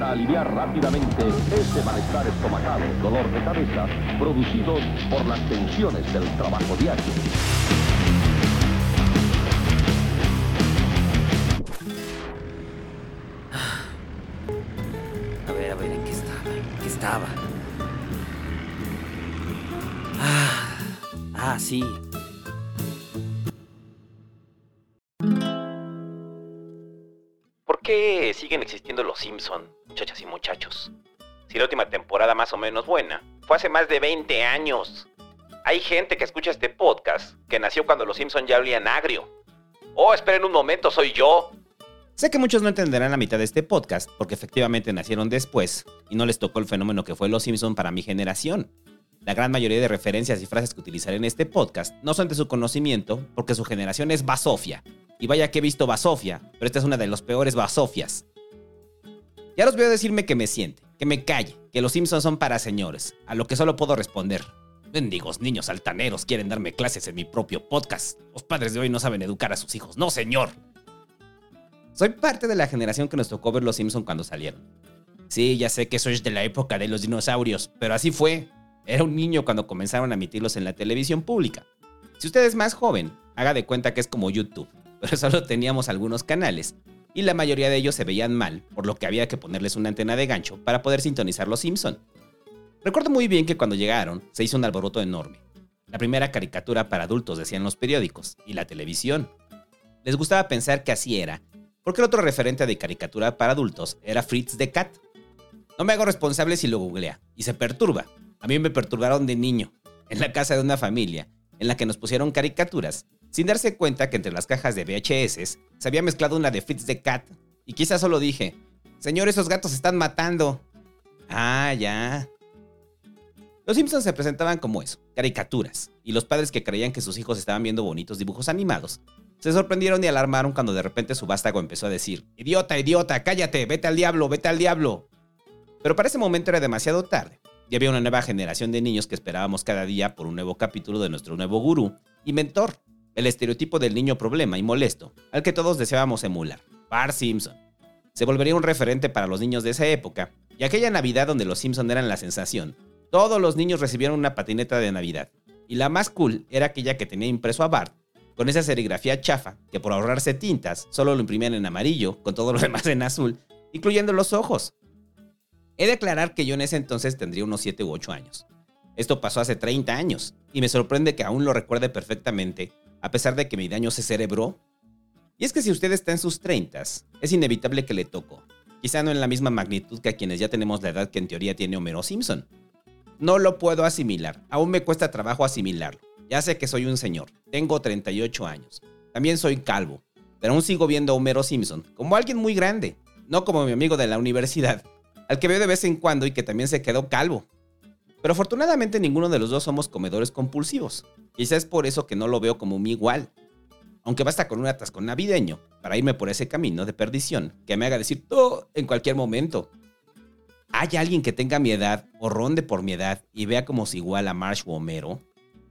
para aliviar rápidamente ese malestar estomacal, dolor de cabeza, producidos por las tensiones del trabajo diario. A ver, a ver, ¿en qué estaba? ¿En qué estaba? Ah, ah, sí. ¿Por qué siguen existiendo los Simpson, temporada más o menos buena fue hace más de 20 años. Hay gente que escucha este podcast que nació cuando los Simpson ya olían agrio. Oh, esperen un momento, soy yo. Sé que muchos no entenderán la mitad de este podcast porque efectivamente nacieron después y no les tocó el fenómeno que fue Los Simpson para mi generación. La gran mayoría de referencias y frases que utilizaré en este podcast no son de su conocimiento porque su generación es basofia. Y vaya que he visto basofia, pero esta es una de las peores basofias. Ya los veo decirme que me siente, que me calle, que los Simpsons son para señores, a lo que solo puedo responder. Bendigos niños altaneros quieren darme clases en mi propio podcast. Los padres de hoy no saben educar a sus hijos, no señor. Soy parte de la generación que nos tocó ver los Simpsons cuando salieron. Sí, ya sé que sois de la época de los dinosaurios, pero así fue. Era un niño cuando comenzaron a emitirlos en la televisión pública. Si usted es más joven, haga de cuenta que es como YouTube, pero solo teníamos algunos canales y la mayoría de ellos se veían mal, por lo que había que ponerles una antena de gancho para poder sintonizar los Simpson. Recuerdo muy bien que cuando llegaron se hizo un alboroto enorme. La primera caricatura para adultos decían los periódicos y la televisión. Les gustaba pensar que así era, porque el otro referente de caricatura para adultos era Fritz the Cat. No me hago responsable si lo googlea y se perturba. A mí me perturbaron de niño, en la casa de una familia, en la que nos pusieron caricaturas sin darse cuenta que entre las cajas de VHS se había mezclado una de Fritz the Cat. Y quizás solo dije, Señor, esos gatos están matando. Ah, ya. Los Simpsons se presentaban como eso, caricaturas, y los padres que creían que sus hijos estaban viendo bonitos dibujos animados, se sorprendieron y alarmaron cuando de repente su vástago empezó a decir, Idiota, idiota, cállate, vete al diablo, vete al diablo. Pero para ese momento era demasiado tarde, y había una nueva generación de niños que esperábamos cada día por un nuevo capítulo de nuestro nuevo gurú y mentor, el estereotipo del niño problema y molesto, al que todos deseábamos emular, Bart Simpson. Se volvería un referente para los niños de esa época, y aquella Navidad donde los Simpson eran la sensación, todos los niños recibieron una patineta de Navidad, y la más cool era aquella que tenía impreso a Bart, con esa serigrafía chafa, que por ahorrarse tintas, solo lo imprimían en amarillo, con todo lo demás en azul, incluyendo los ojos. He de aclarar que yo en ese entonces tendría unos 7 u 8 años. Esto pasó hace 30 años, y me sorprende que aún lo recuerde perfectamente, a pesar de que mi daño se cerebró? Y es que si usted está en sus 30, es inevitable que le tocó. Quizá no en la misma magnitud que a quienes ya tenemos la edad que en teoría tiene Homero Simpson. No lo puedo asimilar, aún me cuesta trabajo asimilarlo. Ya sé que soy un señor, tengo 38 años. También soy calvo, pero aún sigo viendo a Homero Simpson como alguien muy grande, no como mi amigo de la universidad, al que veo de vez en cuando y que también se quedó calvo. Pero afortunadamente ninguno de los dos somos comedores compulsivos. Quizás es por eso que no lo veo como mi igual. Aunque basta con un atasco navideño para irme por ese camino de perdición que me haga decir todo en cualquier momento. ¿Hay alguien que tenga mi edad o ronde por mi edad y vea como si igual a Marsh o Homero?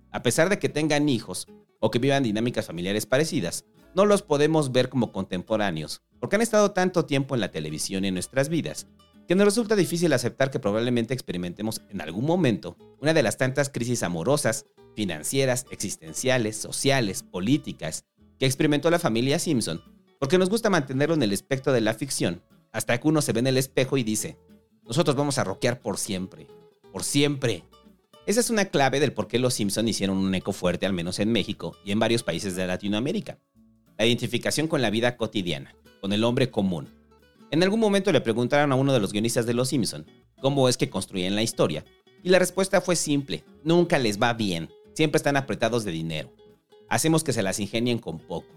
A pesar de que tengan hijos o que vivan dinámicas familiares parecidas, no los podemos ver como contemporáneos, porque han estado tanto tiempo en la televisión y en nuestras vidas, que nos resulta difícil aceptar que probablemente experimentemos en algún momento una de las tantas crisis amorosas, financieras, existenciales, sociales, políticas que experimentó la familia Simpson, porque nos gusta mantenerlo en el espectro de la ficción, hasta que uno se ve en el espejo y dice, nosotros vamos a rockear por siempre, por siempre. Esa es una clave del por qué los Simpson hicieron un eco fuerte, al menos en México y en varios países de Latinoamérica. La identificación con la vida cotidiana, con el hombre común, en algún momento le preguntaron a uno de los guionistas de Los Simpson cómo es que construyen la historia, y la respuesta fue simple, nunca les va bien, siempre están apretados de dinero. Hacemos que se las ingenien con poco.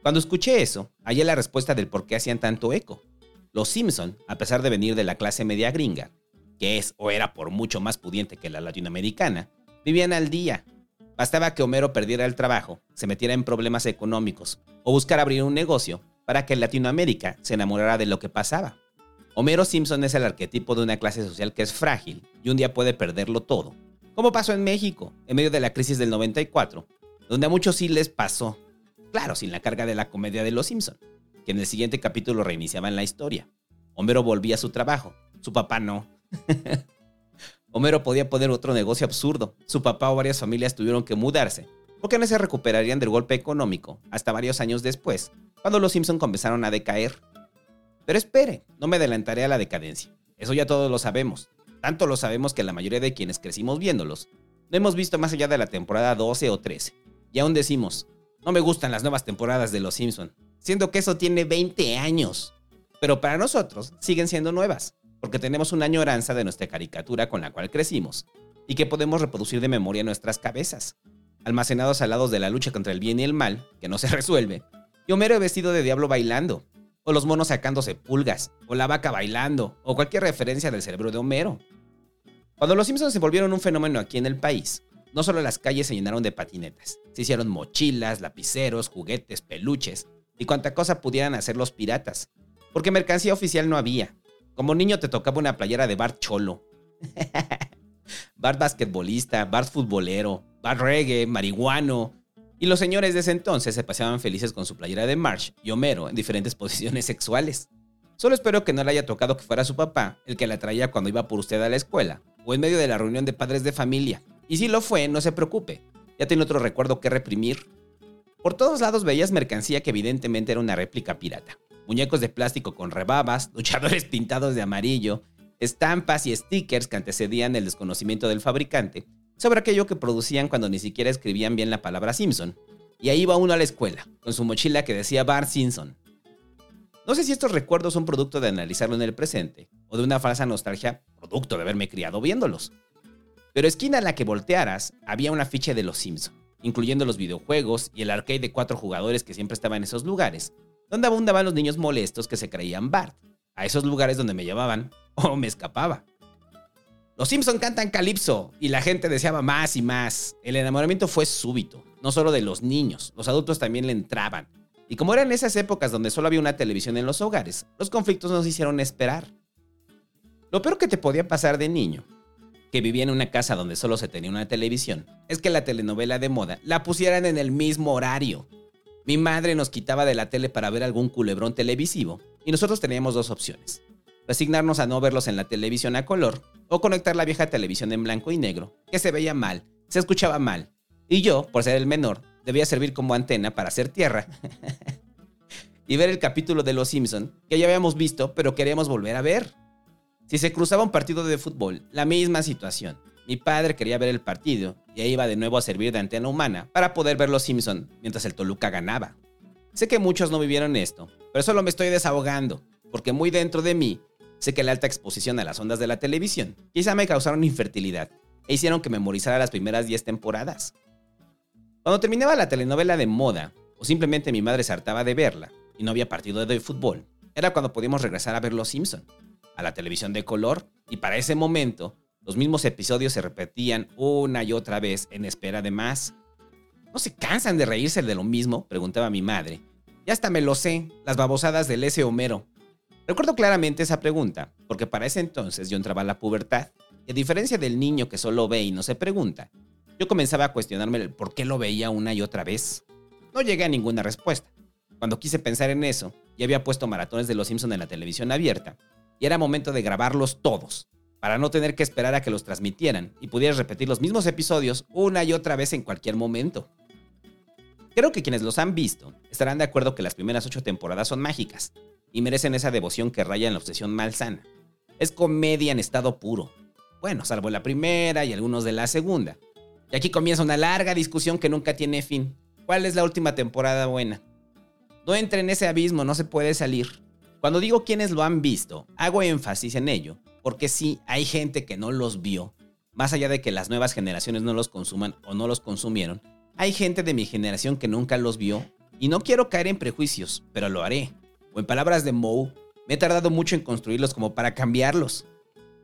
Cuando escuché eso, hallé la respuesta del por qué hacían tanto eco. Los Simpson, a pesar de venir de la clase media gringa, que es o era por mucho más pudiente que la latinoamericana, vivían al día. Bastaba que Homero perdiera el trabajo, se metiera en problemas económicos o buscara abrir un negocio para que Latinoamérica se enamorara de lo que pasaba. Homero Simpson es el arquetipo de una clase social que es frágil y un día puede perderlo todo, como pasó en México, en medio de la crisis del 94, donde a muchos sí les pasó, claro, sin la carga de la comedia de Los Simpson, que en el siguiente capítulo reiniciaban la historia. Homero volvía a su trabajo, su papá no. Homero podía poner otro negocio absurdo. Su papá o varias familias tuvieron que mudarse, porque no se recuperarían del golpe económico hasta varios años después, cuando los Simpson comenzaron a decaer. Pero espere, no me adelantaré a la decadencia. Eso ya todos lo sabemos. Tanto lo sabemos que la mayoría de quienes crecimos viéndolos, no hemos visto más allá de la temporada 12 o 13. Y aún decimos, no me gustan las nuevas temporadas de Los Simpson, siendo que eso tiene 20 años. Pero para nosotros siguen siendo nuevas, porque tenemos una añoranza de nuestra caricatura con la cual crecimos y que podemos reproducir de memoria en nuestras cabezas, almacenados al lado de la lucha contra el bien y el mal, que no se resuelve, y Homero vestido de diablo bailando, o los monos sacándose pulgas, o la vaca bailando, o cualquier referencia del cerebro de Homero. Cuando los Simpsons se volvieron un fenómeno aquí en el país, no solo las calles se llenaron de patinetas, se hicieron mochilas, lapiceros, juguetes, peluches y cuanta cosa pudieran hacer los piratas, porque mercancía oficial no había. Como niño te tocaba una playera de Bart Cholo, Bart basquetbolista, Bart futbolero, Bart reggae, marihuano, y los señores de ese entonces se paseaban felices con su playera de Marsh y Homero en diferentes posiciones sexuales. Solo espero que no le haya tocado que fuera su papá el que la traía cuando iba por usted a la escuela o en medio de la reunión de padres de familia. Y si lo fue, no se preocupe, ya tiene otro recuerdo que reprimir. Por todos lados veías mercancía que evidentemente era una réplica pirata. Muñecos de plástico con rebabas, luchadores pintados de amarillo, estampas y stickers que antecedían el desconocimiento del fabricante sobre aquello que producían cuando ni siquiera escribían bien la palabra Simpson. Y ahí iba uno a la escuela, con su mochila que decía Bart Simpson. No sé si estos recuerdos son producto de analizarlo en el presente, o de una falsa nostalgia producto de haberme criado viéndolos. Pero esquina en la que voltearas, había una ficha de los Simpson, incluyendo los videojuegos y el arcade de cuatro jugadores que siempre estaba en esos lugares, donde abundaban los niños molestos que se creían Bart, a esos lugares donde me llevaban o me escapaba. Los Simpson cantan Calypso y la gente deseaba más y más. El enamoramiento fue súbito, no solo de los niños, los adultos también le entraban. Y como eran esas épocas donde solo había una televisión en los hogares, los conflictos nos hicieron esperar. Lo peor que te podía pasar de niño, que vivía en una casa donde solo se tenía una televisión, es que la telenovela de moda la pusieran en el mismo horario. Mi madre nos quitaba de la tele para ver algún culebrón televisivo y nosotros teníamos dos opciones resignarnos a no verlos en la televisión a color o conectar la vieja televisión en blanco y negro, que se veía mal, se escuchaba mal. Y yo, por ser el menor, debía servir como antena para hacer tierra y ver el capítulo de Los Simpson que ya habíamos visto, pero queríamos volver a ver. Si se cruzaba un partido de fútbol, la misma situación. Mi padre quería ver el partido y ahí iba de nuevo a servir de antena humana para poder ver Los Simpson mientras el Toluca ganaba. Sé que muchos no vivieron esto, pero solo me estoy desahogando, porque muy dentro de mí Sé que la alta exposición a las ondas de la televisión quizá me causaron infertilidad e hicieron que memorizara las primeras 10 temporadas. Cuando terminaba la telenovela de moda, o simplemente mi madre se hartaba de verla y no había partido de fútbol, era cuando podíamos regresar a ver Los Simpson, a la televisión de color, y para ese momento los mismos episodios se repetían una y otra vez en espera de más. ¿No se cansan de reírse de lo mismo? preguntaba mi madre. Ya hasta me lo sé, las babosadas del S. Homero. Recuerdo claramente esa pregunta, porque para ese entonces yo entraba a la pubertad, y a diferencia del niño que solo ve y no se pregunta, yo comenzaba a cuestionarme el por qué lo veía una y otra vez. No llegué a ninguna respuesta. Cuando quise pensar en eso, ya había puesto maratones de Los Simpson en la televisión abierta, y era momento de grabarlos todos, para no tener que esperar a que los transmitieran y pudieras repetir los mismos episodios una y otra vez en cualquier momento. Creo que quienes los han visto estarán de acuerdo que las primeras ocho temporadas son mágicas, y merecen esa devoción que raya en la obsesión malsana. Es comedia en estado puro. Bueno, salvo la primera y algunos de la segunda. Y aquí comienza una larga discusión que nunca tiene fin. ¿Cuál es la última temporada buena? No entre en ese abismo, no se puede salir. Cuando digo quienes lo han visto, hago énfasis en ello, porque sí, hay gente que no los vio. Más allá de que las nuevas generaciones no los consuman o no los consumieron, hay gente de mi generación que nunca los vio. Y no quiero caer en prejuicios, pero lo haré o en palabras de Moe, me he tardado mucho en construirlos como para cambiarlos.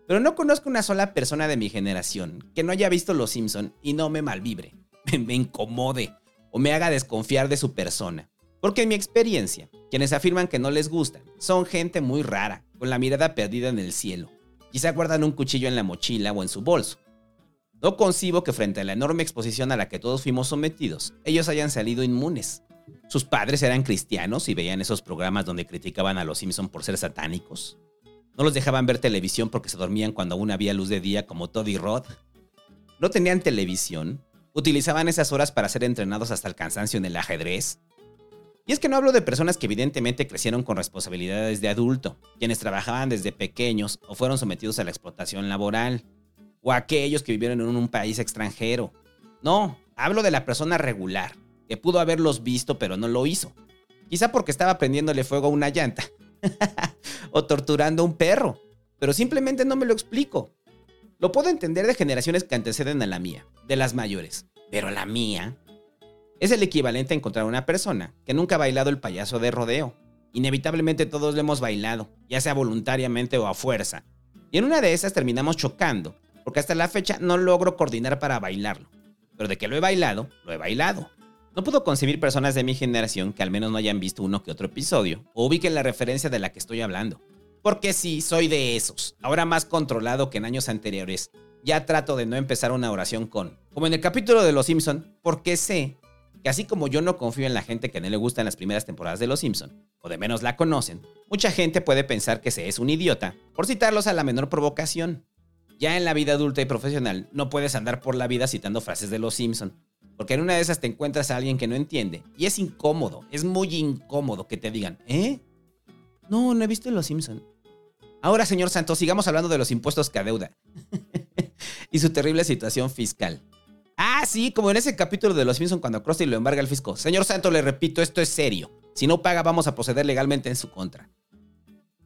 Pero no conozco una sola persona de mi generación que no haya visto Los Simpson y no me malvibre, me incomode o me haga desconfiar de su persona. Porque en mi experiencia, quienes afirman que no les gustan son gente muy rara, con la mirada perdida en el cielo. Quizá guardan un cuchillo en la mochila o en su bolso. No concibo que frente a la enorme exposición a la que todos fuimos sometidos, ellos hayan salido inmunes. Sus padres eran cristianos y veían esos programas donde criticaban a los Simpson por ser satánicos. No los dejaban ver televisión porque se dormían cuando aún había luz de día como Todd y Rod. No tenían televisión. Utilizaban esas horas para ser entrenados hasta el cansancio en el ajedrez. Y es que no hablo de personas que evidentemente crecieron con responsabilidades de adulto, quienes trabajaban desde pequeños o fueron sometidos a la explotación laboral, o aquellos que vivieron en un país extranjero. No, hablo de la persona regular, que pudo haberlos visto pero no lo hizo. Quizá porque estaba prendiéndole fuego a una llanta o torturando a un perro, pero simplemente no me lo explico. Lo puedo entender de generaciones que anteceden a la mía, de las mayores, pero la mía es el equivalente a encontrar una persona que nunca ha bailado el payaso de rodeo. Inevitablemente todos lo hemos bailado, ya sea voluntariamente o a fuerza. Y en una de esas terminamos chocando, porque hasta la fecha no logro coordinar para bailarlo. Pero de que lo he bailado, lo he bailado. No puedo concebir personas de mi generación que al menos no hayan visto uno que otro episodio o ubiquen la referencia de la que estoy hablando. Porque sí, soy de esos, ahora más controlado que en años anteriores. Ya trato de no empezar una oración con, como en el capítulo de Los Simpson, porque sé que así como yo no confío en la gente que no le gustan las primeras temporadas de Los Simpson, o de menos la conocen, mucha gente puede pensar que se es un idiota por citarlos a la menor provocación. Ya en la vida adulta y profesional no puedes andar por la vida citando frases de Los Simpson, porque en una de esas te encuentras a alguien que no entiende y es incómodo, es muy incómodo que te digan, ¿eh? No, no he visto Los Simpson. Ahora, señor Santos, sigamos hablando de los impuestos que adeuda y su terrible situación fiscal. Ah, sí, como en ese capítulo de Los Simpson cuando Krusty lo embarga el fisco. Señor Santo, le repito, esto es serio. Si no paga, vamos a proceder legalmente en su contra.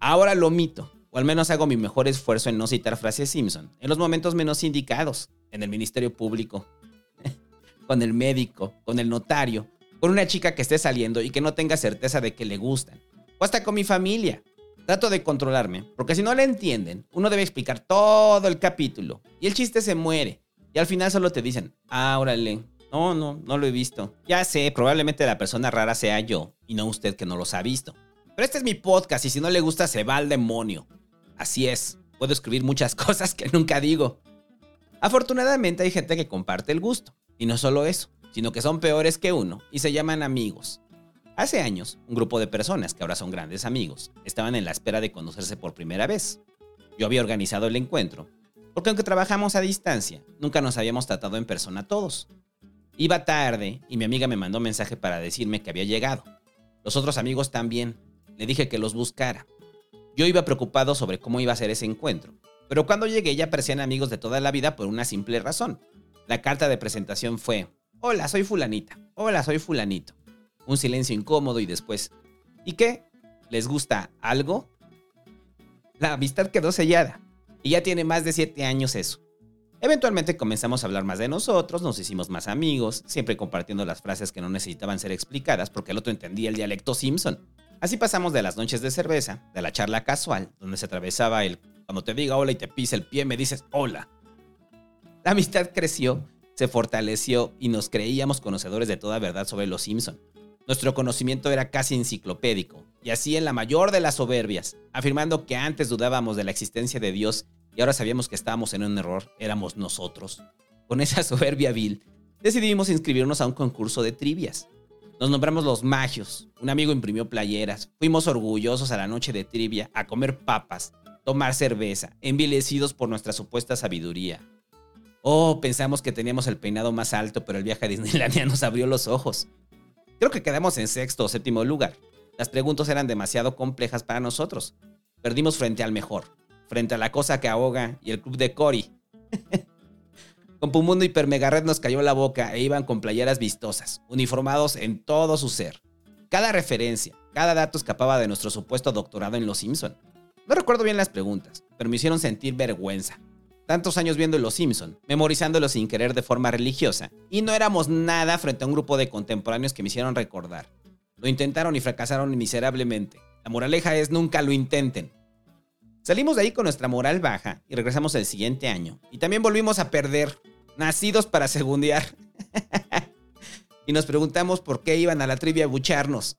Ahora lo omito, o al menos hago mi mejor esfuerzo en no citar frases Simpson, en los momentos menos indicados, en el Ministerio Público, con el médico, con el notario, con una chica que esté saliendo y que no tenga certeza de que le gustan, o hasta con mi familia. Trato de controlarme, porque si no le entienden, uno debe explicar todo el capítulo, y el chiste se muere. Y al final solo te dicen, ah, órale, no, no, no lo he visto. Ya sé, probablemente la persona rara sea yo y no usted que no los ha visto. Pero este es mi podcast y si no le gusta se va al demonio. Así es, puedo escribir muchas cosas que nunca digo. Afortunadamente hay gente que comparte el gusto. Y no solo eso, sino que son peores que uno y se llaman amigos. Hace años, un grupo de personas que ahora son grandes amigos estaban en la espera de conocerse por primera vez. Yo había organizado el encuentro porque aunque trabajamos a distancia, nunca nos habíamos tratado en persona todos. Iba tarde y mi amiga me mandó un mensaje para decirme que había llegado. Los otros amigos también. Le dije que los buscara. Yo iba preocupado sobre cómo iba a ser ese encuentro, pero cuando llegué ya parecían amigos de toda la vida por una simple razón. La carta de presentación fue, hola, soy fulanita, hola, soy fulanito. Un silencio incómodo y después, ¿y qué? ¿Les gusta algo? La amistad quedó sellada. Y ya tiene más de 7 años eso. Eventualmente comenzamos a hablar más de nosotros, nos hicimos más amigos, siempre compartiendo las frases que no necesitaban ser explicadas porque el otro entendía el dialecto Simpson. Así pasamos de las noches de cerveza, de la charla casual, donde se atravesaba el cuando te diga hola y te pisa el pie me dices hola. La amistad creció, se fortaleció y nos creíamos conocedores de toda verdad sobre los Simpson. Nuestro conocimiento era casi enciclopédico, y así en la mayor de las soberbias, afirmando que antes dudábamos de la existencia de Dios y ahora sabíamos que estábamos en un error, éramos nosotros. Con esa soberbia vil, decidimos inscribirnos a un concurso de trivias. Nos nombramos los magios, un amigo imprimió playeras, fuimos orgullosos a la noche de trivia a comer papas, tomar cerveza, envilecidos por nuestra supuesta sabiduría. Oh, pensamos que teníamos el peinado más alto, pero el viaje a Disneylandia nos abrió los ojos. Creo que quedamos en sexto o séptimo lugar. Las preguntas eran demasiado complejas para nosotros. Perdimos frente al mejor, frente a la cosa que ahoga y el club de Cory. con Pumundo y Permegarret nos cayó la boca e iban con playeras vistosas, uniformados en todo su ser. Cada referencia, cada dato escapaba de nuestro supuesto doctorado en Los Simpson. No recuerdo bien las preguntas, pero me hicieron sentir vergüenza tantos años viendo Los Simpson, memorizándolo sin querer de forma religiosa, y no éramos nada frente a un grupo de contemporáneos que me hicieron recordar. Lo intentaron y fracasaron miserablemente. La moraleja es nunca lo intenten. Salimos de ahí con nuestra moral baja y regresamos el siguiente año. Y también volvimos a perder, nacidos para segundear. y nos preguntamos por qué iban a la trivia a bucharnos.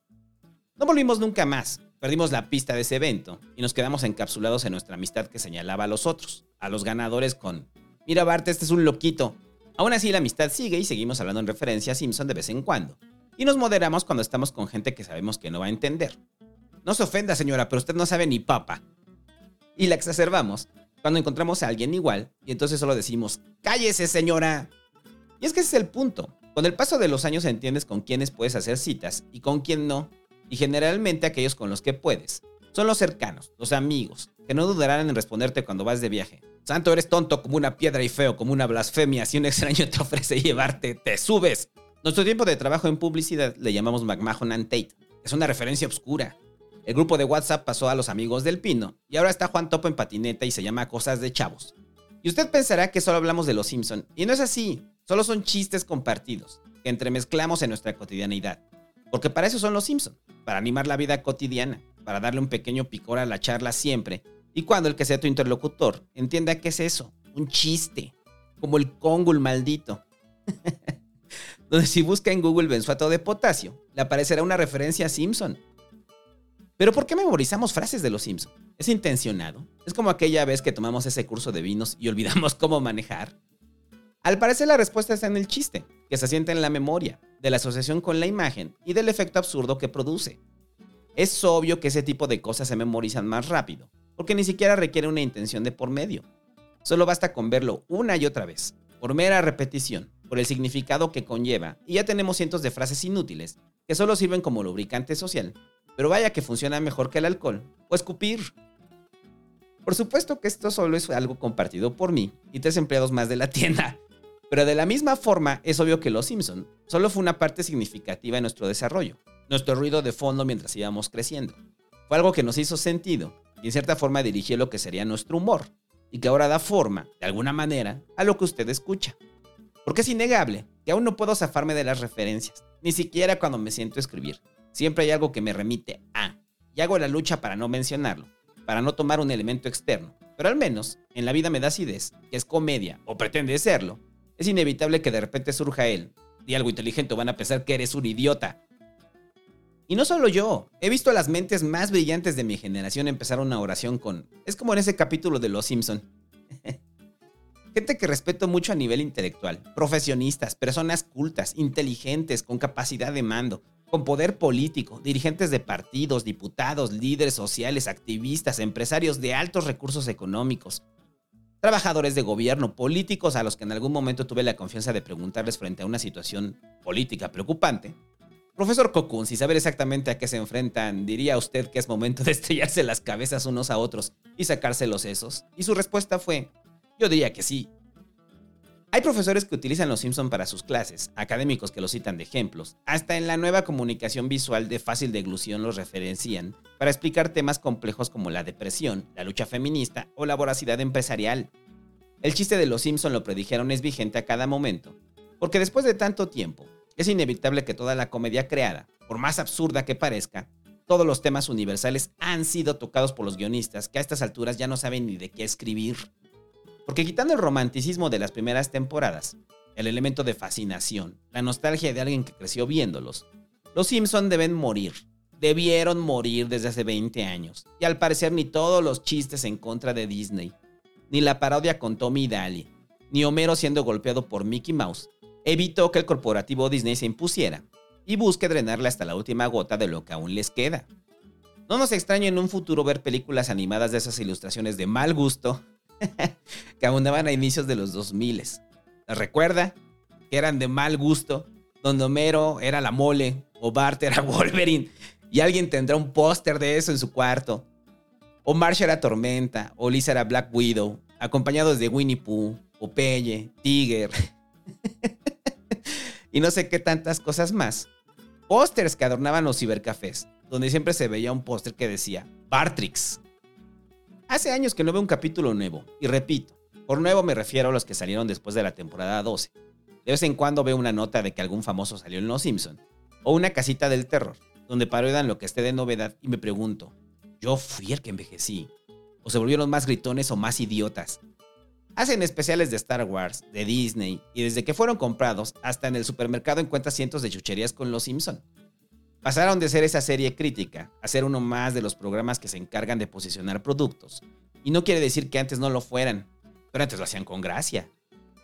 No volvimos nunca más, Perdimos la pista de ese evento y nos quedamos encapsulados en nuestra amistad que señalaba a los otros, a los ganadores con, mira Bart, este es un loquito. Aún así la amistad sigue y seguimos hablando en referencia a Simpson de vez en cuando. Y nos moderamos cuando estamos con gente que sabemos que no va a entender. No se ofenda señora, pero usted no sabe ni papa. y la exacerbamos cuando encontramos a alguien igual y entonces solo decimos, cállese señora. Y es que ese es el punto. Con el paso de los años entiendes con quiénes puedes hacer citas y con quién no, y generalmente aquellos con los que puedes. Son los cercanos, los amigos, que no dudarán en responderte cuando vas de viaje. Santo, eres tonto como una piedra y feo como una blasfemia. Si un extraño te ofrece llevarte, te subes. Nuestro tiempo de trabajo en publicidad le llamamos McMahon and Tate. Es una referencia oscura. El grupo de WhatsApp pasó a los amigos del Pino y ahora está Juan Topo en patineta y se llama Cosas de Chavos. Y usted pensará que solo hablamos de los Simpson y no es así. Solo son chistes compartidos que entremezclamos en nuestra cotidianidad. Porque para eso son los Simpson, para animar la vida cotidiana, para darle un pequeño picor a la charla siempre y cuando el que sea tu interlocutor entienda qué es eso, un chiste, como el cóngul maldito. Donde si busca en Google benzoato de potasio, le aparecerá una referencia a Simpson. Pero ¿por qué memorizamos frases de los Simpson? ¿Es intencionado? ¿Es como aquella vez que tomamos ese curso de vinos y olvidamos cómo manejar? Al parecer la respuesta está en el chiste, que se asienta en la memoria, de la asociación con la imagen y del efecto absurdo que produce. Es obvio que ese tipo de cosas se memorizan más rápido, porque ni siquiera requiere una intención de por medio. Solo basta con verlo una y otra vez, por mera repetición, por el significado que conlleva, y ya tenemos cientos de frases inútiles que solo sirven como lubricante social, pero vaya que funciona mejor que el alcohol o escupir. Por supuesto que esto solo es algo compartido por mí y tres empleados más de la tienda, pero de la misma forma es obvio que Los Simpson solo fue una parte significativa de nuestro desarrollo, nuestro ruido de fondo mientras íbamos creciendo. Fue algo que nos hizo sentido y en cierta forma dirigió lo que sería nuestro humor, y que ahora da forma, de alguna manera, a lo que usted escucha. Porque es innegable que aún no puedo zafarme de las referencias, ni siquiera cuando me siento a escribir. Siempre hay algo que me remite a, y hago la lucha para no mencionarlo, para no tomar un elemento externo. Pero al menos, en la vida me da acidez, que es comedia, o pretende serlo, es inevitable que de repente surja él, y algo inteligente van a pensar que eres un idiota, y no solo yo, he visto a las mentes más brillantes de mi generación empezar una oración con... Es como en ese capítulo de Los Simpson. Gente que respeto mucho a nivel intelectual, profesionistas, personas cultas, inteligentes, con capacidad de mando, con poder político, dirigentes de partidos, diputados, líderes sociales, activistas, empresarios de altos recursos económicos, trabajadores de gobierno, políticos a los que en algún momento tuve la confianza de preguntarles frente a una situación política preocupante, Profesor Kokun, si saber exactamente a qué se enfrentan, ¿diría usted que es momento de estrellarse las cabezas unos a otros y sacarse los sesos? Y su respuesta fue, yo diría que sí. Hay profesores que utilizan los Simpson para sus clases, académicos que los citan de ejemplos, hasta en la nueva comunicación visual de fácil deglución los referencian para explicar temas complejos como la depresión, la lucha feminista o la voracidad empresarial. El chiste de los Simpson lo predijeron es vigente a cada momento, porque después de tanto tiempo, es inevitable que toda la comedia creada, por más absurda que parezca, todos los temas universales han sido tocados por los guionistas que a estas alturas ya no saben ni de qué escribir. Porque quitando el romanticismo de las primeras temporadas, el elemento de fascinación, la nostalgia de alguien que creció viéndolos, los Simpson deben morir. Debieron morir desde hace 20 años. Y al parecer ni todos los chistes en contra de Disney, ni la parodia con Tommy y Daly, ni Homero siendo golpeado por Mickey Mouse, evitó que el corporativo Disney se impusiera y busque drenarle hasta la última gota de lo que aún les queda. No nos extraña en un futuro ver películas animadas de esas ilustraciones de mal gusto que abundaban a inicios de los 2000. ¿Las recuerda? Que eran de mal gusto, donde Homero era la mole o Bart era Wolverine y alguien tendrá un póster de eso en su cuarto. O Marsh era Tormenta, o Lisa era Black Widow, acompañados de Winnie Pooh, Popeye, Tiger. y no sé qué tantas cosas más. Pósters que adornaban los cibercafés, donde siempre se veía un póster que decía Bartrix. Hace años que no veo un capítulo nuevo, y repito, por nuevo me refiero a los que salieron después de la temporada 12. De vez en cuando veo una nota de que algún famoso salió en Los Simpson, o una casita del terror, donde parodian lo que esté de novedad y me pregunto, ¿yo fui el que envejecí? ¿O se volvieron más gritones o más idiotas? Hacen especiales de Star Wars, de Disney, y desde que fueron comprados, hasta en el supermercado encuentras cientos de chucherías con Los Simpson. Pasaron de ser esa serie crítica a ser uno más de los programas que se encargan de posicionar productos. Y no quiere decir que antes no lo fueran, pero antes lo hacían con gracia.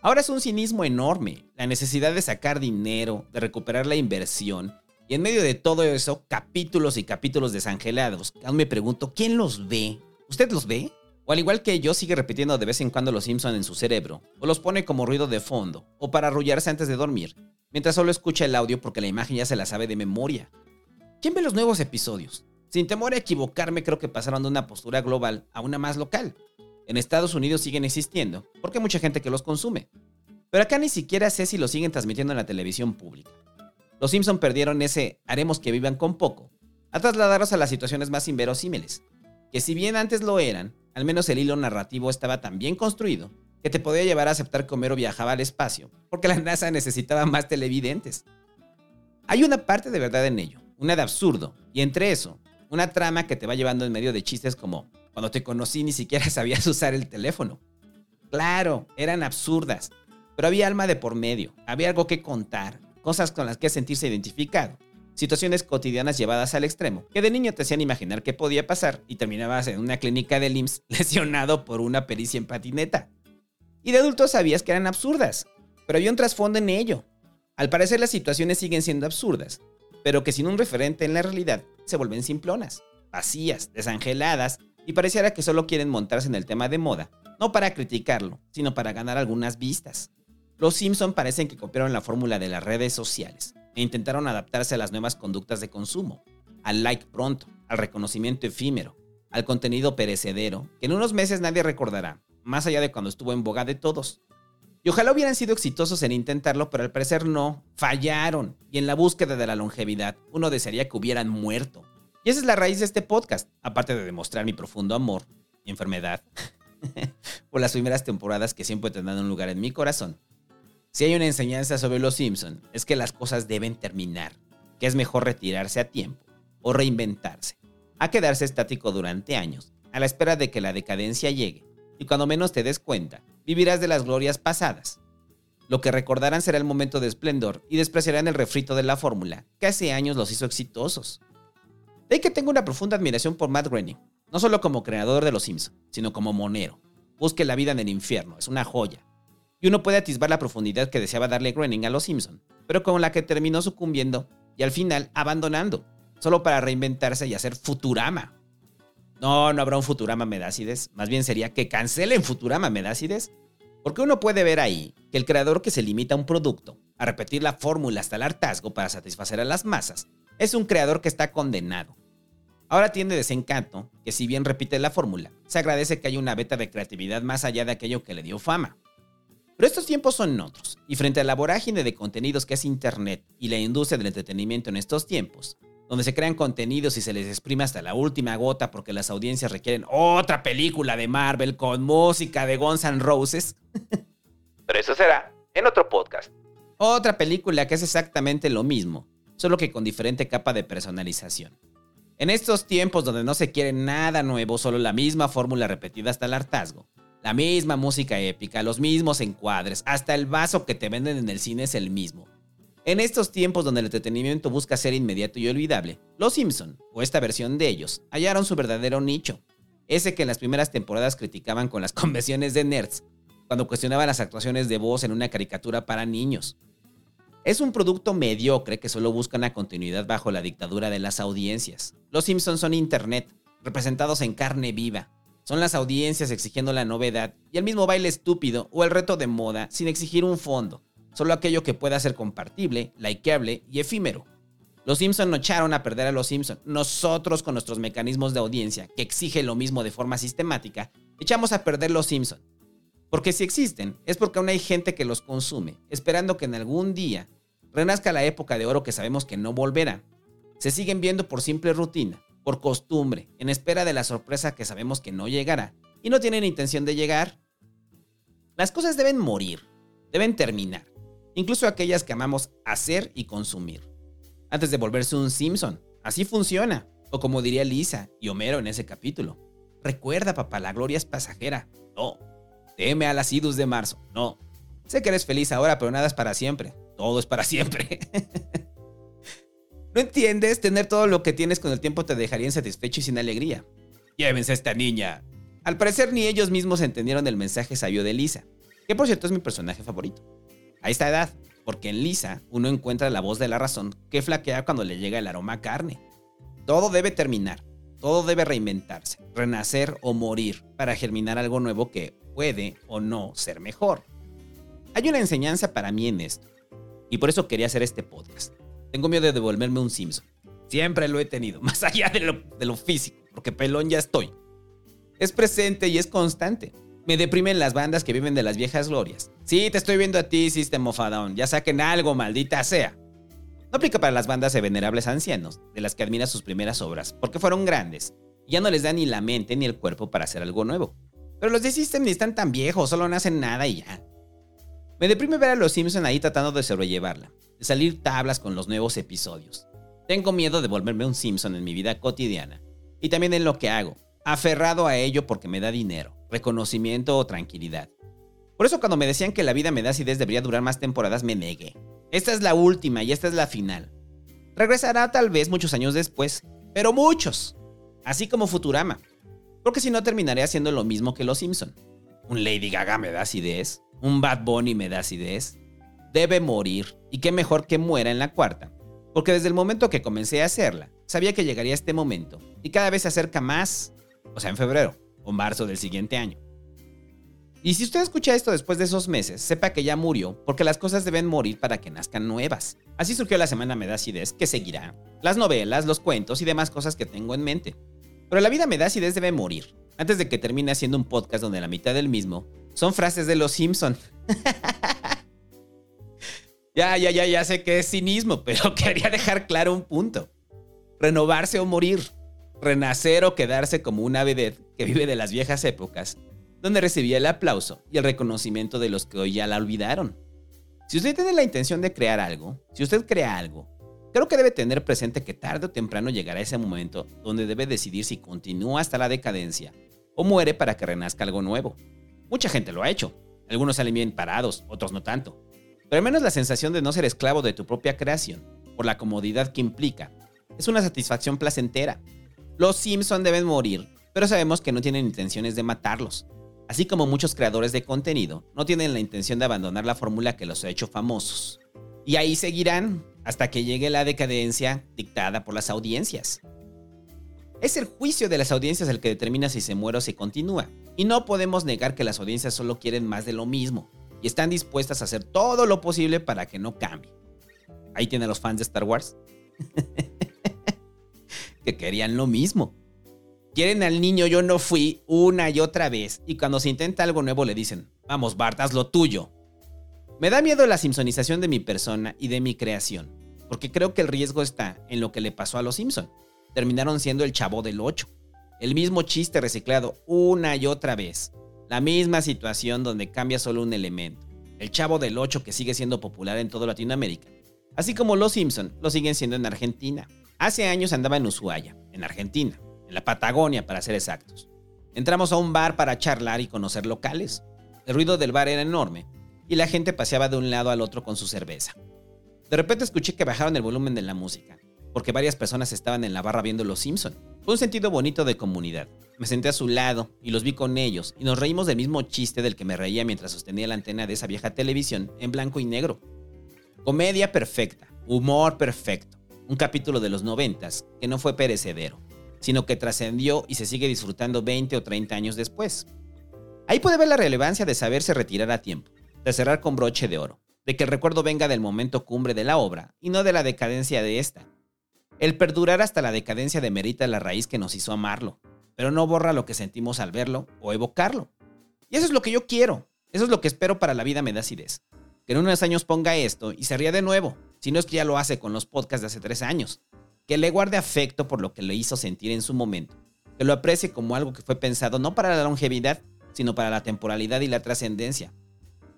Ahora es un cinismo enorme, la necesidad de sacar dinero, de recuperar la inversión, y en medio de todo eso, capítulos y capítulos desangelados. Aún me pregunto, ¿quién los ve? ¿Usted los ve? O al igual que yo, sigue repitiendo de vez en cuando los Simpson en su cerebro, o los pone como ruido de fondo, o para arrullarse antes de dormir, mientras solo escucha el audio porque la imagen ya se la sabe de memoria. ¿Quién ve los nuevos episodios? Sin temor a equivocarme, creo que pasaron de una postura global a una más local. En Estados Unidos siguen existiendo, porque hay mucha gente que los consume. Pero acá ni siquiera sé si los siguen transmitiendo en la televisión pública. Los Simpson perdieron ese haremos que vivan con poco, a trasladarlos a las situaciones más inverosímiles, que si bien antes lo eran, al menos el hilo narrativo estaba tan bien construido que te podía llevar a aceptar que Homero viajaba al espacio, porque la NASA necesitaba más televidentes. Hay una parte de verdad en ello, una de absurdo, y entre eso, una trama que te va llevando en medio de chistes como, cuando te conocí ni siquiera sabías usar el teléfono. Claro, eran absurdas, pero había alma de por medio, había algo que contar, cosas con las que sentirse identificado, situaciones cotidianas llevadas al extremo, que de niño te hacían imaginar qué podía pasar y terminabas en una clínica de IMSS lesionado por una pericia en patineta. Y de adulto sabías que eran absurdas, pero había un trasfondo en ello. Al parecer las situaciones siguen siendo absurdas, pero que sin un referente en la realidad se vuelven simplonas, vacías, desangeladas y pareciera que solo quieren montarse en el tema de moda, no para criticarlo, sino para ganar algunas vistas. Los Simpson parecen que copiaron la fórmula de las redes sociales e intentaron adaptarse a las nuevas conductas de consumo, al like pronto, al reconocimiento efímero, al contenido perecedero, que en unos meses nadie recordará, más allá de cuando estuvo en boga de todos. Y ojalá hubieran sido exitosos en intentarlo, pero al parecer no, fallaron. Y en la búsqueda de la longevidad, uno desearía que hubieran muerto. Y esa es la raíz de este podcast, aparte de demostrar mi profundo amor y enfermedad por las primeras temporadas que siempre tendrán un lugar en mi corazón. Si hay una enseñanza sobre los Simpson, es que las cosas deben terminar, que es mejor retirarse a tiempo o reinventarse, a quedarse estático durante años, a la espera de que la decadencia llegue, y cuando menos te des cuenta, vivirás de las glorias pasadas. Lo que recordarán será el momento de esplendor y despreciarán el refrito de la fórmula, que hace años los hizo exitosos. De ahí que tengo una profunda admiración por Matt Groening, no solo como creador de Los Simpsons, sino como monero. Busque la vida en el infierno, es una joya. Y uno puede atisbar la profundidad que deseaba darle Groening a Los Simpson, pero con la que terminó sucumbiendo y al final abandonando, solo para reinventarse y hacer Futurama, no, no habrá un Futurama Medácides. Más bien sería que cancelen Futurama Medácides. Porque uno puede ver ahí que el creador que se limita a un producto, a repetir la fórmula hasta el hartazgo para satisfacer a las masas, es un creador que está condenado. Ahora tiene desencanto que si bien repite la fórmula, se agradece que haya una beta de creatividad más allá de aquello que le dio fama. Pero estos tiempos son otros, y frente a la vorágine de contenidos que es Internet y la industria del entretenimiento en estos tiempos, donde se crean contenidos y se les exprime hasta la última gota porque las audiencias requieren otra película de Marvel con música de Guns N' Roses. Pero eso será en otro podcast. Otra película que es exactamente lo mismo, solo que con diferente capa de personalización. En estos tiempos donde no se quiere nada nuevo, solo la misma fórmula repetida hasta el hartazgo, la misma música épica, los mismos encuadres, hasta el vaso que te venden en el cine es el mismo. En estos tiempos donde el entretenimiento busca ser inmediato y olvidable, Los Simpson, o esta versión de ellos, hallaron su verdadero nicho, ese que en las primeras temporadas criticaban con las convenciones de nerds, cuando cuestionaban las actuaciones de voz en una caricatura para niños. Es un producto mediocre que solo busca una continuidad bajo la dictadura de las audiencias. Los Simpsons son Internet, representados en carne viva. Son las audiencias exigiendo la novedad y el mismo baile estúpido o el reto de moda sin exigir un fondo solo aquello que pueda ser compartible, likeable y efímero. Los Simpson no echaron a perder a los Simpson. Nosotros con nuestros mecanismos de audiencia, que exige lo mismo de forma sistemática, echamos a perder los Simpson. Porque si existen, es porque aún hay gente que los consume, esperando que en algún día renazca la época de oro que sabemos que no volverá. Se siguen viendo por simple rutina, por costumbre, en espera de la sorpresa que sabemos que no llegará y no tienen intención de llegar. Las cosas deben morir, deben terminar incluso aquellas que amamos hacer y consumir. Antes de volverse un Simpson, así funciona, o como diría Lisa y Homero en ese capítulo. Recuerda, papá, la gloria es pasajera. No. Teme a las idus de marzo. No. Sé que eres feliz ahora, pero nada es para siempre. Todo es para siempre. ¿No entiendes? Tener todo lo que tienes con el tiempo te dejaría insatisfecho y sin alegría. Llévense a esta niña. Al parecer ni ellos mismos entendieron el mensaje sabio de Lisa, que por cierto es mi personaje favorito a esta edad, porque en Lisa uno encuentra la voz de la razón que flaquea cuando le llega el aroma a carne. Todo debe terminar. todo debe reinventarse, renacer o morir para germinar algo nuevo que puede o no ser mejor. Hay una enseñanza para mí en esto, y por eso quería hacer este podcast. Tengo miedo de devolverme un Simpson. Siempre lo he tenido, más allá de lo, de lo físico, porque pelón ya estoy. Es presente y es constante. Me deprimen las bandas que viven de las viejas glorias. Sí, te estoy viendo a ti, System of. Ya saquen algo, maldita sea. No aplica para las bandas de venerables ancianos, de las que admira sus primeras obras, porque fueron grandes. Y ya no les da ni la mente ni el cuerpo para hacer algo nuevo. Pero los de System ni están tan viejos, solo no hacen nada y ya. Me deprime ver a los Simpson ahí tratando de sobrellevarla, de salir tablas con los nuevos episodios. Tengo miedo de volverme un Simpson en mi vida cotidiana y también en lo que hago, aferrado a ello porque me da dinero, reconocimiento o tranquilidad. Por eso cuando me decían que la vida me da acidez debería durar más temporadas, me negué. Esta es la última y esta es la final. Regresará tal vez muchos años después, pero muchos. Así como Futurama. Porque si no terminaré haciendo lo mismo que Los Simpson. Un Lady Gaga me da acidez, un Bad Bunny me da acidez. Debe morir, y qué mejor que muera en la cuarta. Porque desde el momento que comencé a hacerla, sabía que llegaría este momento, y cada vez se acerca más, o sea, en febrero o marzo del siguiente año. Y si usted escucha esto después de esos meses, sepa que ya murió, porque las cosas deben morir para que nazcan nuevas. Así surgió la semana Me que seguirá. Las novelas, los cuentos y demás cosas que tengo en mente. Pero la vida Me debe morir, antes de que termine haciendo un podcast donde la mitad del mismo son frases de los Simpson. ya, ya, ya, ya sé que es cinismo, pero quería dejar claro un punto. Renovarse o morir. Renacer o quedarse como una vedette que vive de las viejas épocas donde recibía el aplauso y el reconocimiento de los que hoy ya la olvidaron. Si usted tiene la intención de crear algo, si usted crea algo, creo que debe tener presente que tarde o temprano llegará ese momento donde debe decidir si continúa hasta la decadencia o muere para que renazca algo nuevo. Mucha gente lo ha hecho, algunos salen bien parados, otros no tanto, pero al menos la sensación de no ser esclavo de tu propia creación, por la comodidad que implica, es una satisfacción placentera. Los Simpson deben morir, pero sabemos que no tienen intenciones de matarlos. Así como muchos creadores de contenido, no tienen la intención de abandonar la fórmula que los ha hecho famosos. Y ahí seguirán hasta que llegue la decadencia dictada por las audiencias. Es el juicio de las audiencias el que determina si se muere o si continúa. Y no podemos negar que las audiencias solo quieren más de lo mismo y están dispuestas a hacer todo lo posible para que no cambie. Ahí tienen los fans de Star Wars. que querían lo mismo. Quieren al niño yo no fui una y otra vez y cuando se intenta algo nuevo le dicen, vamos Bart, haz lo tuyo. Me da miedo la simpsonización de mi persona y de mi creación, porque creo que el riesgo está en lo que le pasó a los Simpson. Terminaron siendo el chavo del 8. El mismo chiste reciclado una y otra vez. La misma situación donde cambia solo un elemento. El chavo del 8 que sigue siendo popular en toda Latinoamérica. Así como los Simpson lo siguen siendo en Argentina. Hace años andaba en Ushuaia, en Argentina en la Patagonia para ser exactos. Entramos a un bar para charlar y conocer locales. El ruido del bar era enorme y la gente paseaba de un lado al otro con su cerveza. De repente escuché que bajaron el volumen de la música, porque varias personas estaban en la barra viendo Los Simpson. Fue un sentido bonito de comunidad. Me senté a su lado y los vi con ellos y nos reímos del mismo chiste del que me reía mientras sostenía la antena de esa vieja televisión en blanco y negro. Comedia perfecta, humor perfecto, un capítulo de los noventas que no fue perecedero sino que trascendió y se sigue disfrutando 20 o 30 años después. Ahí puede ver la relevancia de saberse retirar a tiempo, de cerrar con broche de oro, de que el recuerdo venga del momento cumbre de la obra y no de la decadencia de esta. El perdurar hasta la decadencia demerita la raíz que nos hizo amarlo, pero no borra lo que sentimos al verlo o evocarlo. Y eso es lo que yo quiero, eso es lo que espero para la vida me da. Que en unos años ponga esto y se ría de nuevo, si no es que ya lo hace con los podcasts de hace tres años que le guarde afecto por lo que le hizo sentir en su momento, que lo aprecie como algo que fue pensado no para la longevidad, sino para la temporalidad y la trascendencia.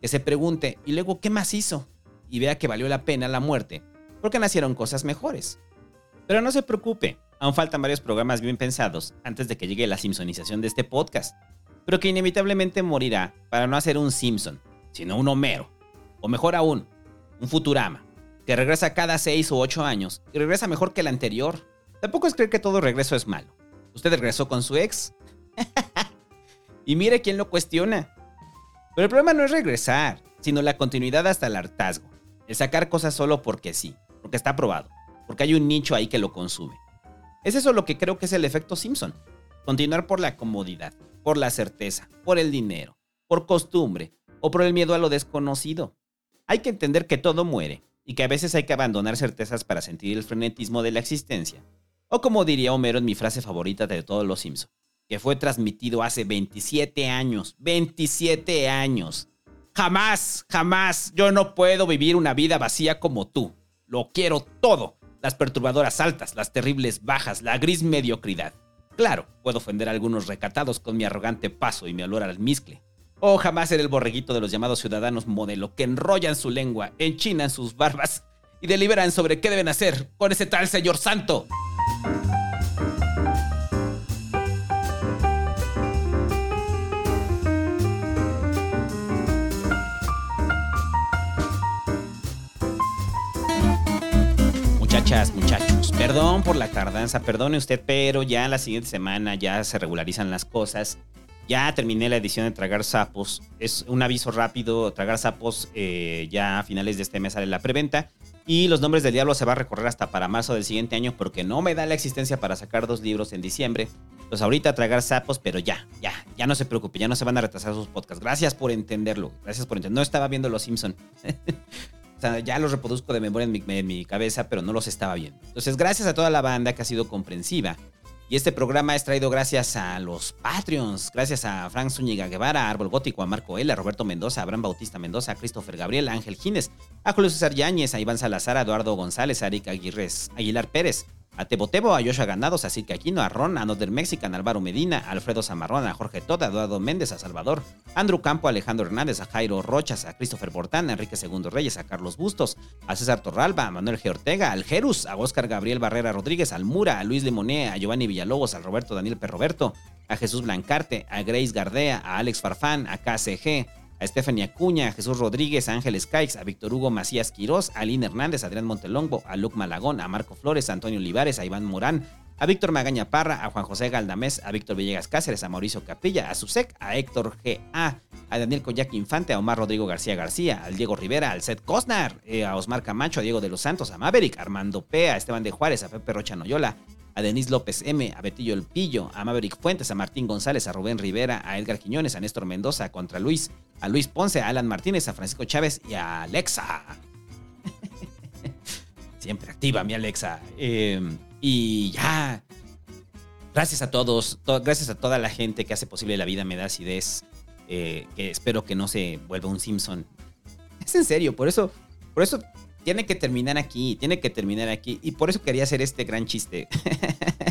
Que se pregunte, ¿y luego qué más hizo? Y vea que valió la pena la muerte, porque nacieron cosas mejores. Pero no se preocupe, aún faltan varios programas bien pensados antes de que llegue la simpsonización de este podcast, pero que inevitablemente morirá para no hacer un Simpson, sino un Homero, o mejor aún, un Futurama regresa cada 6 u 8 años y regresa mejor que el anterior. Tampoco es creer que todo regreso es malo. Usted regresó con su ex. y mire quién lo cuestiona. Pero el problema no es regresar, sino la continuidad hasta el hartazgo. El sacar cosas solo porque sí, porque está probado, porque hay un nicho ahí que lo consume. Es eso lo que creo que es el efecto Simpson. Continuar por la comodidad, por la certeza, por el dinero, por costumbre o por el miedo a lo desconocido. Hay que entender que todo muere y que a veces hay que abandonar certezas para sentir el frenetismo de la existencia. O como diría Homero en mi frase favorita de todos los Simpson, que fue transmitido hace 27 años. 27 años. Jamás, jamás yo no puedo vivir una vida vacía como tú. Lo quiero todo. Las perturbadoras altas, las terribles bajas, la gris mediocridad. Claro, puedo ofender a algunos recatados con mi arrogante paso y mi olor al miscle. O jamás ser el borreguito de los llamados ciudadanos modelo que enrollan su lengua, enchinan sus barbas y deliberan sobre qué deben hacer con ese tal señor santo. Muchachas, muchachos, perdón por la tardanza, perdone usted, pero ya la siguiente semana ya se regularizan las cosas. Ya terminé la edición de Tragar Sapos. Es un aviso rápido. Tragar Sapos eh, ya a finales de este mes sale la preventa. Y Los Nombres del Diablo se va a recorrer hasta para marzo del siguiente año porque no me da la existencia para sacar dos libros en diciembre. Pues ahorita tragar sapos, pero ya, ya, ya no se preocupe, ya no se van a retrasar sus podcasts. Gracias por entenderlo, gracias por entenderlo. No estaba viendo Los Simpson. o sea, ya los reproduzco de memoria en mi cabeza, pero no los estaba viendo. Entonces, gracias a toda la banda que ha sido comprensiva y este programa es traído gracias a los Patreons, gracias a Frank Zúñiga Guevara, Árbol Gótico, a Marco L, a Roberto Mendoza, a Abraham Bautista Mendoza, a Christopher Gabriel, a Ángel Gines, a Julio César Yáñez, a Iván Salazar, a Eduardo González, a Erika Aguirres, Aguilar Pérez, a Tebo a Joshua Ganados, a Silke Aquino, a Ron, a Northern Mexican, a Álvaro Medina, a Alfredo Zamarrón, a Jorge Toda, a Eduardo Méndez, a Salvador, a Andrew Campo, a Alejandro Hernández, a Jairo Rochas, a Christopher Bortán, a Enrique Segundo Reyes, a Carlos Bustos, a César Torralba, a Manuel G. Ortega, al Jerus, a Oscar Gabriel Barrera Rodríguez, al Mura, a Luis Limoné, a Giovanni Villalobos, a Roberto Daniel Perroberto, a Jesús Blancarte, a Grace Gardea, a Alex Farfán, a KCG, a Stephanie Acuña, a Jesús Rodríguez, a Ángeles Caix, a Víctor Hugo Macías Quirós, a Aline Hernández, a Adrián Montelongo, a Luc Malagón, a Marco Flores, a Antonio Olivares, a Iván Morán, a Víctor Magaña Parra, a Juan José Galdamés, a Víctor Villegas Cáceres, a Mauricio Capilla, a Susec, a Héctor G.A., a Daniel Coyac Infante, a Omar Rodrigo García García, al Diego Rivera, al Seth Cosnar, eh, a Osmar Camacho, a Diego de los Santos, a Maverick, a Armando P., a Esteban de Juárez, a Pepe Rocha Noyola, a Denis López M., a Betillo El Pillo, a Maverick Fuentes, a Martín González, a Rubén Rivera, a Edgar Quiñones, a Néstor Mendoza, a Contra Luis, a Luis Ponce, a Alan Martínez, a Francisco Chávez y a Alexa. Siempre activa mi Alexa. Em, y ya. Gracias a todos, gracias a toda la gente que hace posible la vida me da acidez. Eh, que espero que no se vuelva un Simpson. Es en serio, por eso, por eso tiene que terminar aquí, tiene que terminar aquí. Y por eso quería hacer este gran chiste.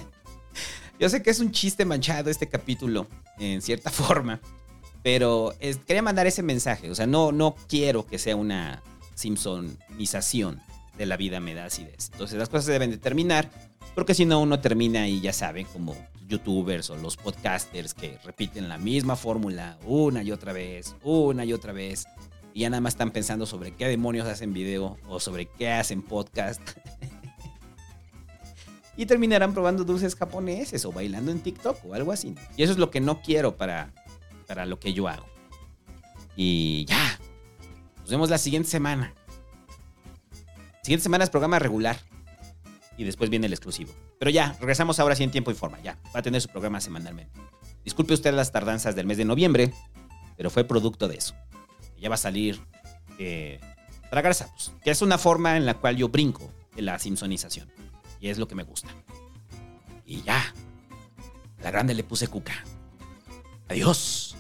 Yo sé que es un chiste manchado este capítulo, en cierta forma. Pero quería mandar ese mensaje. O sea, no, no quiero que sea una Simpsonización de la vida me da. Entonces las cosas deben de terminar. Porque si no, uno termina y ya saben, como youtubers o los podcasters que repiten la misma fórmula una y otra vez, una y otra vez y ya nada más están pensando sobre qué demonios hacen video o sobre qué hacen podcast. y terminarán probando dulces japoneses o bailando en TikTok o algo así. Y eso es lo que no quiero para, para lo que yo hago. Y ya. Nos vemos la siguiente semana. Siguiente semana es programa regular. Y después viene el exclusivo. Pero ya, regresamos ahora sí en tiempo y forma. Ya, va a tener su programa semanalmente. Disculpe usted las tardanzas del mes de noviembre, pero fue producto de eso ya va a salir eh, Tragar Sapos, que es una forma en la cual yo brinco de la simpsonización. Y es lo que me gusta. Y ya, a la grande le puse cuca. Adiós.